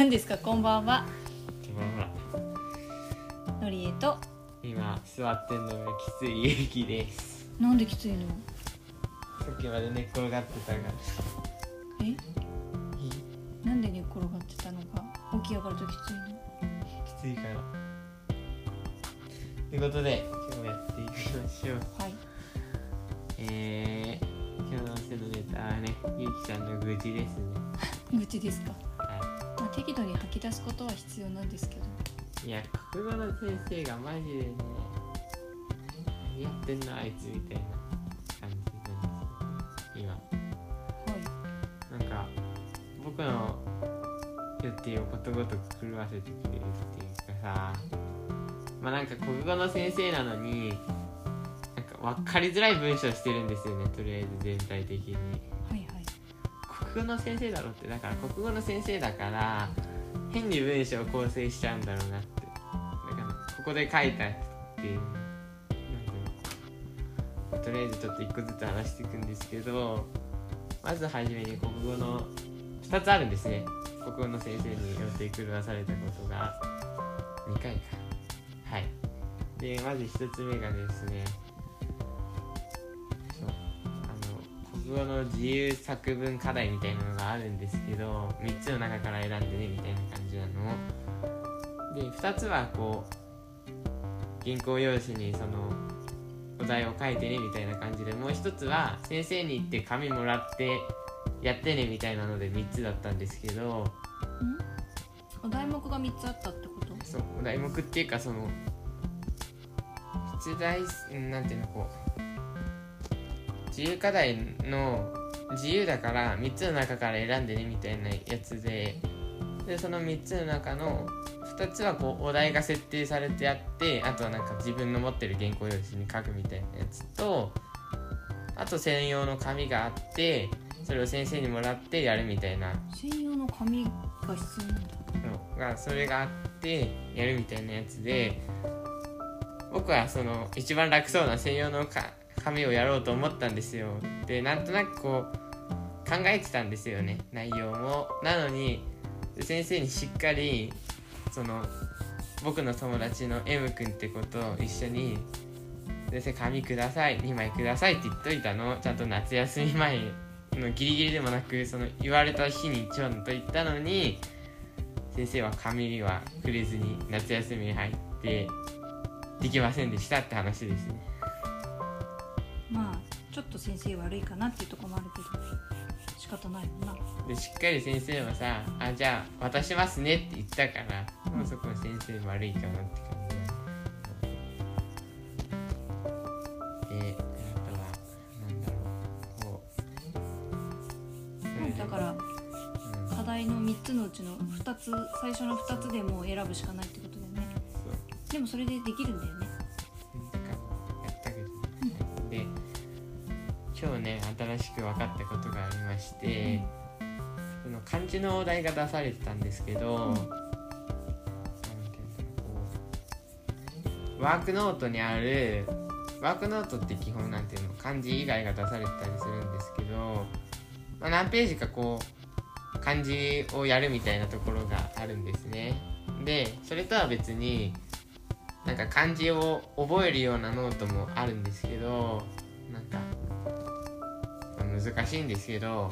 何ですか？こんばんは。ほらほらのりえと。今座ってんのがきついゆきです。なんできついの？さっきまで寝っ転がってたがえ？なんで寝っ転がってたのか？起き上がるときついの？きついから。ということで今日もやっていきましょう。はい。えー、今日のせのネタはねゆきちゃんの愚痴ですね。愚痴ですか、適度に吐き出すことは必要なんですけど。いや国語の先生がマジでね何やってんのあいつみたいな感じなんです今。はいなんか僕の予定をことごとく狂わせてくれるっていうかさまあなんか国語の先生なのになんか分かりづらい文章してるんですよねとりあえず全体的に。国語の先生だろってだから国語の先生だから変に文章を構成しちゃうんだろうなって。だからここで書いたっていうとりあえずちょっと一個ずつ話していくんですけどまずはじめに国語の2つあるんですね。国語の先生に予定狂わされたことが。2回か。はい。でまず1つ目がですね国語の自由作文課題みたいなのがあるんですけど3つの中から選んでねみたいな感じなの。で2つはこう原稿用紙にそのお題を書いてねみたいな感じでもう1つは先生に行って紙もらってやってねみたいなので3つだったんですけど。ん？お題目が3つあったってこと？そうお題目っていうかその出題うんなんていうのこう自由課題の自由だから3つの中から選んでねみたいなやつで。でその3つの中の2つはこうお題が設定されてあってあとはなんか自分の持ってる原稿用紙に書くみたいなやつとあと専用の紙があってそれを先生にもらってやるみたいな。専用の紙が必要なんだ。のがそれがあってやるみたいなやつで僕はその一番楽そうな専用のか紙をやろうと思ったんですよ。でなんとなくこう考えてたんですよね。内容も。なのに先生にしっかりその僕の友達の M 君ってことを一緒に「先生紙ください。2枚ください」って言っといたの。ちゃんと夏休み前のギリギリでもなくその言われた日にちょんと言ったのに先生は紙にはくれずに夏休みに入ってできませんでしたって話ですね。ちょっと先生悪いかなっていうところもあるけど仕方ないもんな。でしっかり先生はさ「あじゃあ渡しますね」って言ったからもうそこは先生悪いかなって感じであとはなんだろうこうそれでだからうん。課題の3つのうちの2つ最初の2つでもう選ぶしかないってことだよね。でもそれでできるんだよね今日ね新しく分かったことがありまして、その漢字のお題が出されてたんですけど、うん。ワークノートにあるワークノートって基本なんていうの漢字以外が出されてたりするんですけど、まあ、何ページかこう漢字をやるみたいなところがあるんですね。でそれとは別になんか漢字を覚えるようなノートもあるんですけど難しいんですけど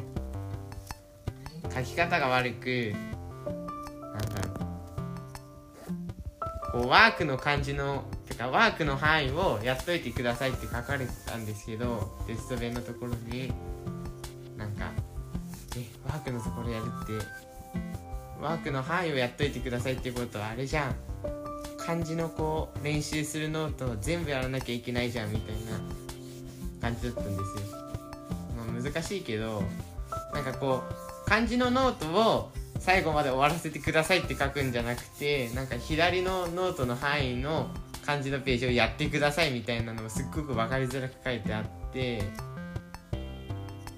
書き方が悪くなんだろうこうワークの漢字のてかワークの範囲をやっといてくださいって書かれてたんですけどテスト弁のところになんか「えワークのところやるってワークの範囲をやっといてくださいってことはあれじゃん。漢字のこう練習するノートを全部やらなきゃいけないじゃんみたいな感じだったんですよ、難しいけどなんかこう漢字のノートを最後まで終わらせてくださいって書くんじゃなくてなんか左のノートの範囲の漢字のページをやってくださいみたいなのをすっごく分かりづらく書いてあって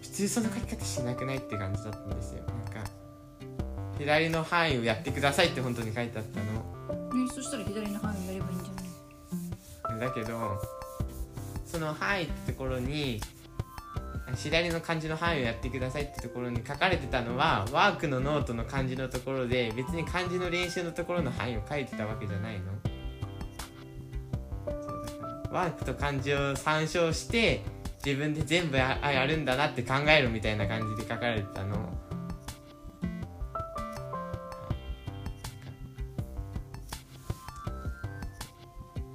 普通その書き方しなくないって感じだったんですよ。なんか左の範囲をやってくださいって本当に書いてあったの。ねそしたら左の範囲やればいいんじゃない？だけどその範囲ってところに左の漢字の範囲をやってくださいってところに書かれてたのはワークのノートの漢字のところで別に漢字の練習のところの範囲を書いてたわけじゃないの。ワークと漢字を参照して自分で全部やあやるんだなって考えるみたいな感じで書かれてたの。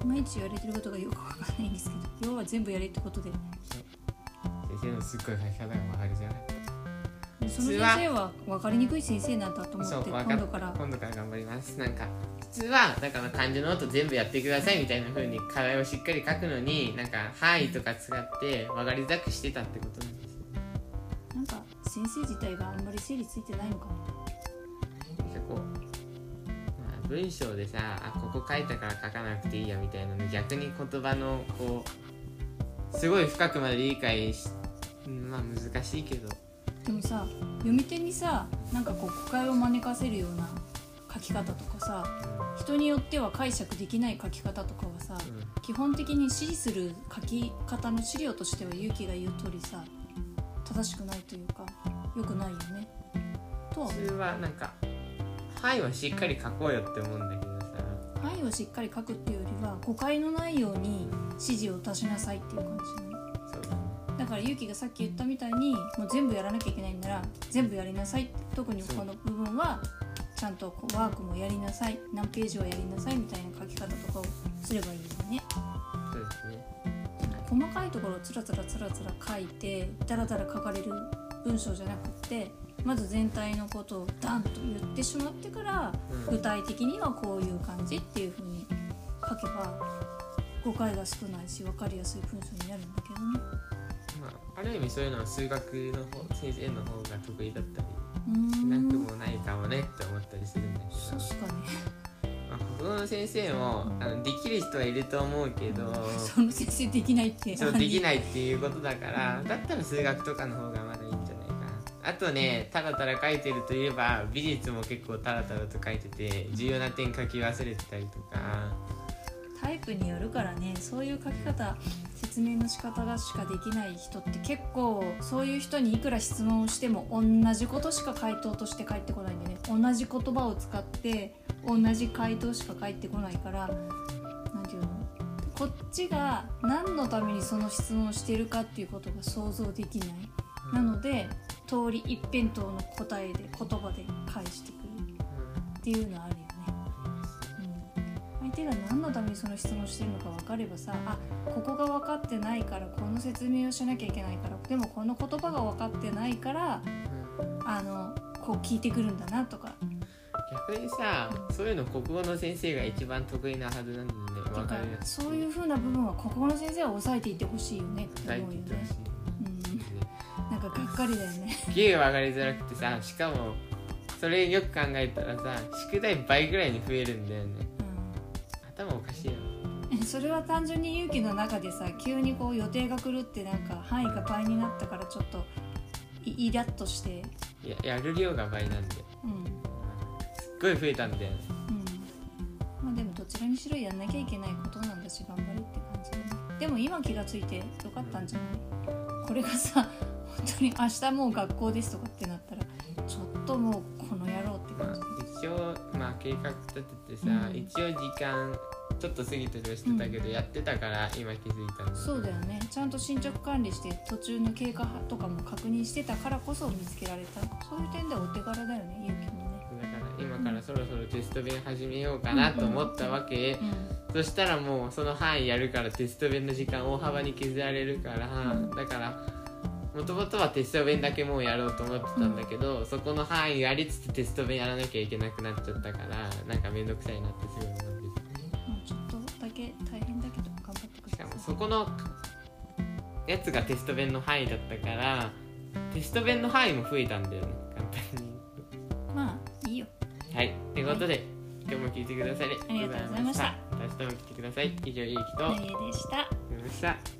毎日言われてることがよくわかんないんですけど要は全部やれってことで先生のすっごい書き方がわかるじゃない？その先生は分かりにくい先生なんだと思って今度から。今度から頑張ります。なんか普通はだから漢字のノート全部やってくださいみたいな風に課題をしっかり書くのになんか範囲とか使って分かりづらくしてたってことなんですよ。なんか先生自体があんまり整理ついてないのかも。なんかこう、まあ、文章でさあここ書いたから書かなくていいやみたいなの逆に言葉のこうすごい深くまで理解しうんまあ難しいけど。でもさ読み手にさなんかこう誤解を招かせるような書き方とかさ人によっては解釈できない書き方とかはさうん、うん基本的に指示する書き方の資料としては勇気が言う通りさ正しくないというか良くないよね。とは普通はなんか範囲はしっかり書こうよって思うんだけどさ。範囲をしっかり書くっていうよりは誤解のないように指示を出しなさいっていう感じなの？そうだから勇気がさっき言ったみたいにもう全部やらなきゃいけないんなら全部やりなさい。特にこの部分はちゃんとこうワークもやりなさい。何ページはやりなさいみたいな書き方とかをすればいいよね。そうですね。細かいところをつらつらつらつら書いてダラダラ書かれる文章じゃなくってまず全体のことをダンと言ってしまってからうん。具体的にはこういう感じっていう風に書けば誤解が少ないし分かりやすい文章になるんだけどね。まあ、ある意味そういうのは数学の方先生の方が得意だったりしなくんもないかもねって思ったりするんだけど、確かに。まあ、国語の先生もあのできる人はいると思うけどその先生できないって。そうできないっていうことだからだったら数学とかの方がまだいいんじゃないかな。あとねたらたら書いてるといえば美術も結構たらたらと書いてて重要な点書き忘れてたりとかタイプによるからねそういう書き方説明の仕方がしかできない人って結構そういう人にいくら質問をしても同じことしか回答として返ってこないんでね。同じ言葉を使って同じ回答しか返ってこないから何て言うの？こっちが何のためにその質問をしてるかっていうことが想像できない。なので通り一辺倒の答えで言葉で返してくるっていうのはある。手が何のためにその質問してるのか分かればさあここが分かってないからこの説明をしなきゃいけないからでもこの言葉が分かってないからあのこう聞いてくるんだなとか。逆にさそういうの国語の先生が一番得意なはずなんだよねてか分かるそういう風な部分は国語の先生は抑えていってほしいよねって思うよね。なんかがっかりだよね。すげえ分かりづらくてさしかもそれよく考えたらさ宿題倍ぐらいに増えるんだよね頭おかしいよ。うんそれは単純に勇気の中でさ急にこう予定が狂ってなんか範囲が倍になったからちょっとイイラッとして。いややる量が倍なんで。うん。すっごい増えたんだよねうん。まあでもどちらにしろやんなきゃいけないことなんだし頑張れって感じだねでも今気がついてよかったんじゃない？これがさ本当に明日もう学校ですとかってなったらちょっともうこの野郎ってまあ感じ。一応まあ計画立ててさ、うん。一応時間ちょっと過ぎてるはしてたけど、やってたから今気づいたそうだよね。ちゃんと進捗管理して途中の経過とかも確認してたからこそ見つけられた。そういう点ではお手柄だよね勇気もね。だから今からそろそろテスト弁始めようかなと思ったわけ、そしたらもうその範囲やるからテスト弁の時間大幅に削られるから、うん。だからもともとはテスト弁だけもうやろうと思ってたんだけど、そこの範囲やりつつテスト弁やらなきゃいけなくなっちゃったからなんかめんどくさいなってすごい思ってうん、まあちょっとだけ大変だけど頑張ってくしかもださいそこのやつがテスト弁の範囲だったからテスト弁の範囲も増えたんだよね簡単に。まあいいよ。はい。ということで、今日も聞いてくださりありがとうございました。明日も来てください。以上ゆうきと。でしたありがとうございました